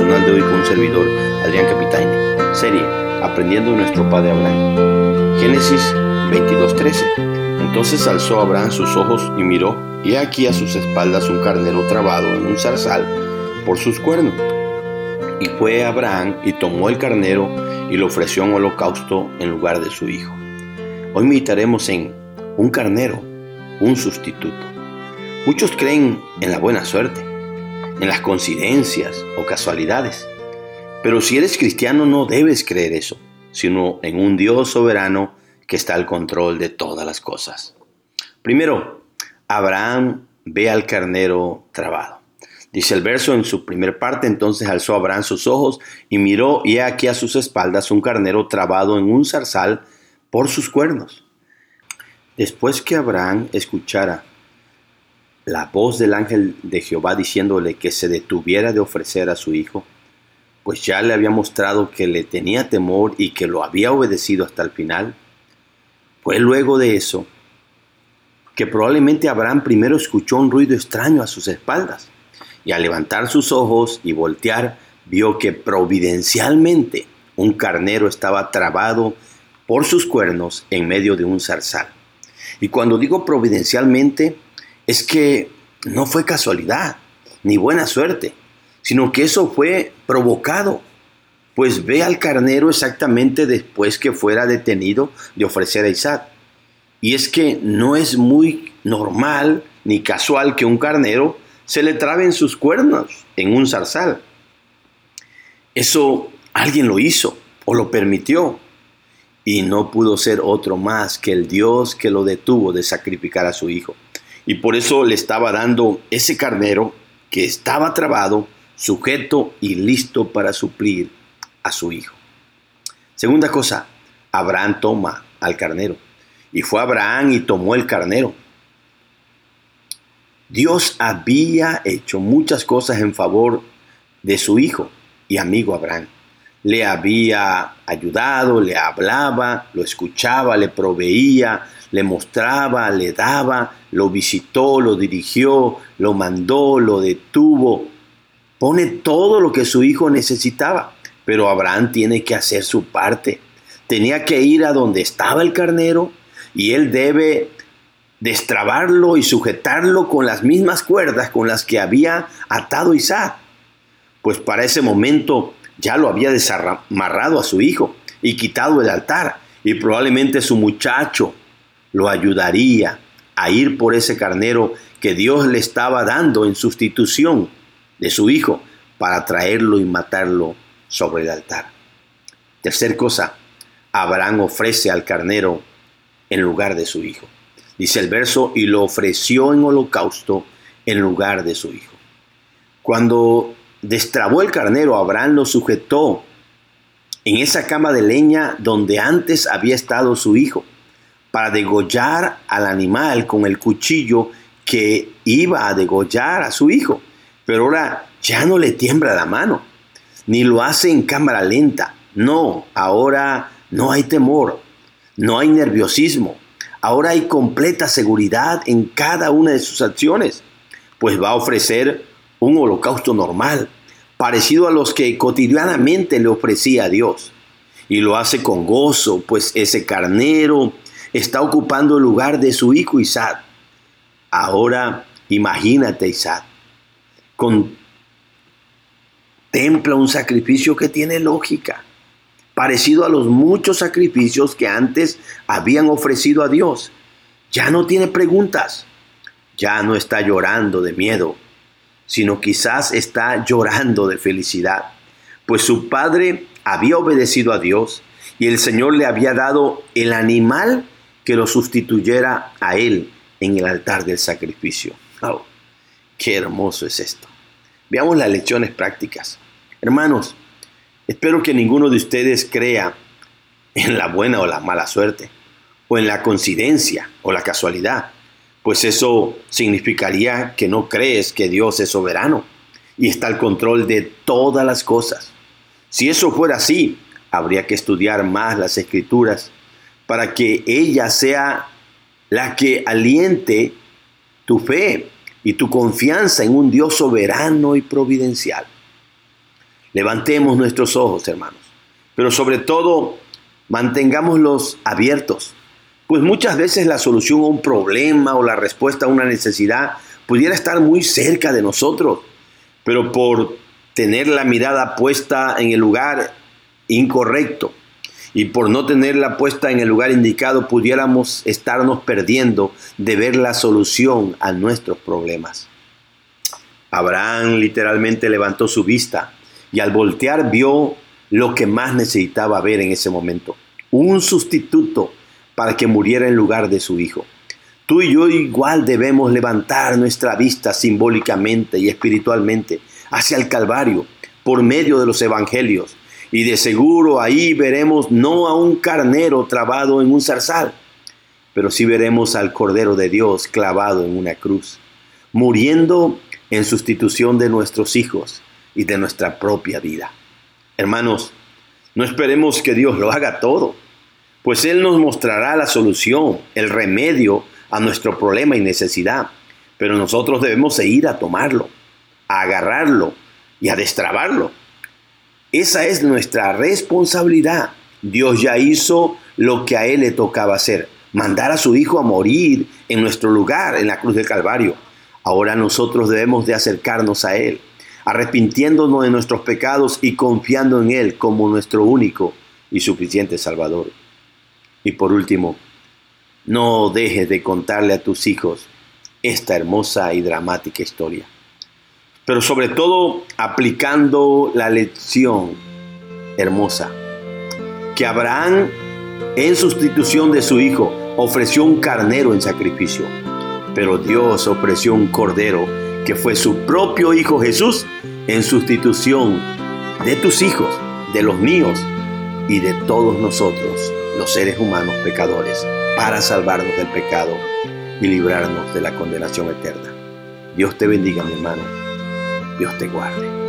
de hoy con un servidor, Adrián Capitaine. Serie, Aprendiendo nuestro Padre Abraham. Génesis 22:13. Entonces alzó Abraham sus ojos y miró, y aquí a sus espaldas un carnero trabado en un zarzal por sus cuernos. Y fue Abraham y tomó el carnero y lo ofreció en holocausto en lugar de su hijo. Hoy meditaremos en un carnero, un sustituto. Muchos creen en la buena suerte, en las coincidencias o casualidades. Pero si eres cristiano no debes creer eso, sino en un Dios soberano que está al control de todas las cosas. Primero, Abraham ve al carnero trabado. Dice el verso en su primer parte, entonces alzó Abraham sus ojos y miró y aquí a sus espaldas un carnero trabado en un zarzal por sus cuernos. Después que Abraham escuchara la voz del ángel de Jehová diciéndole que se detuviera de ofrecer a su hijo, pues ya le había mostrado que le tenía temor y que lo había obedecido hasta el final. Fue luego de eso que probablemente Abraham primero escuchó un ruido extraño a sus espaldas y al levantar sus ojos y voltear vio que providencialmente un carnero estaba trabado por sus cuernos en medio de un zarzal. Y cuando digo providencialmente, es que no fue casualidad ni buena suerte, sino que eso fue provocado. Pues ve al carnero exactamente después que fuera detenido de ofrecer a Isaac. Y es que no es muy normal ni casual que un carnero se le trabe en sus cuernos en un zarzal. Eso alguien lo hizo o lo permitió. Y no pudo ser otro más que el Dios que lo detuvo de sacrificar a su hijo. Y por eso le estaba dando ese carnero que estaba trabado, sujeto y listo para suplir a su hijo. Segunda cosa, Abraham toma al carnero. Y fue Abraham y tomó el carnero. Dios había hecho muchas cosas en favor de su hijo y amigo Abraham. Le había ayudado, le hablaba, lo escuchaba, le proveía, le mostraba, le daba, lo visitó, lo dirigió, lo mandó, lo detuvo. Pone todo lo que su hijo necesitaba, pero Abraham tiene que hacer su parte. Tenía que ir a donde estaba el carnero y él debe destrabarlo y sujetarlo con las mismas cuerdas con las que había atado Isaac. Pues para ese momento ya lo había desamarrado a su hijo y quitado el altar y probablemente su muchacho lo ayudaría a ir por ese carnero que Dios le estaba dando en sustitución de su hijo para traerlo y matarlo sobre el altar. Tercer cosa, Abraham ofrece al carnero en lugar de su hijo. Dice el verso, y lo ofreció en holocausto en lugar de su hijo. Cuando destrabó el carnero, Abraham lo sujetó en esa cama de leña donde antes había estado su hijo para degollar al animal con el cuchillo que iba a degollar a su hijo. Pero ahora ya no le tiembla la mano, ni lo hace en cámara lenta. No, ahora no hay temor, no hay nerviosismo. Ahora hay completa seguridad en cada una de sus acciones, pues va a ofrecer un holocausto normal, parecido a los que cotidianamente le ofrecía a Dios. Y lo hace con gozo, pues ese carnero está ocupando el lugar de su hijo Isaac. Ahora imagínate Isaac, contempla un sacrificio que tiene lógica, parecido a los muchos sacrificios que antes habían ofrecido a Dios. Ya no tiene preguntas, ya no está llorando de miedo, sino quizás está llorando de felicidad, pues su padre había obedecido a Dios y el Señor le había dado el animal que lo sustituyera a él en el altar del sacrificio. Oh, qué hermoso es esto. Veamos las lecciones prácticas. Hermanos, espero que ninguno de ustedes crea en la buena o la mala suerte, o en la coincidencia o la casualidad, pues eso significaría que no crees que Dios es soberano y está al control de todas las cosas. Si eso fuera así, habría que estudiar más las escrituras para que ella sea la que aliente tu fe y tu confianza en un Dios soberano y providencial. Levantemos nuestros ojos, hermanos, pero sobre todo mantengámoslos abiertos, pues muchas veces la solución a un problema o la respuesta a una necesidad pudiera estar muy cerca de nosotros, pero por tener la mirada puesta en el lugar incorrecto y por no tenerla puesta en el lugar indicado pudiéramos estarnos perdiendo de ver la solución a nuestros problemas. Abraham literalmente levantó su vista y al voltear vio lo que más necesitaba ver en ese momento, un sustituto para que muriera en lugar de su hijo. Tú y yo igual debemos levantar nuestra vista simbólicamente y espiritualmente hacia el Calvario por medio de los evangelios. Y de seguro ahí veremos no a un carnero trabado en un zarzal, pero sí veremos al Cordero de Dios clavado en una cruz, muriendo en sustitución de nuestros hijos y de nuestra propia vida. Hermanos, no esperemos que Dios lo haga todo, pues Él nos mostrará la solución, el remedio a nuestro problema y necesidad, pero nosotros debemos ir a tomarlo, a agarrarlo y a destrabarlo. Esa es nuestra responsabilidad. Dios ya hizo lo que a Él le tocaba hacer, mandar a su Hijo a morir en nuestro lugar en la cruz del Calvario. Ahora nosotros debemos de acercarnos a Él, arrepintiéndonos de nuestros pecados y confiando en Él como nuestro único y suficiente Salvador. Y por último, no dejes de contarle a tus hijos esta hermosa y dramática historia. Pero sobre todo aplicando la lección hermosa que Abraham en sustitución de su hijo ofreció un carnero en sacrificio, pero Dios ofreció un cordero que fue su propio hijo Jesús en sustitución de tus hijos, de los míos y de todos nosotros, los seres humanos pecadores para salvarnos del pecado y librarnos de la condenación eterna. Dios te bendiga, mi hermano. Dios te guarde.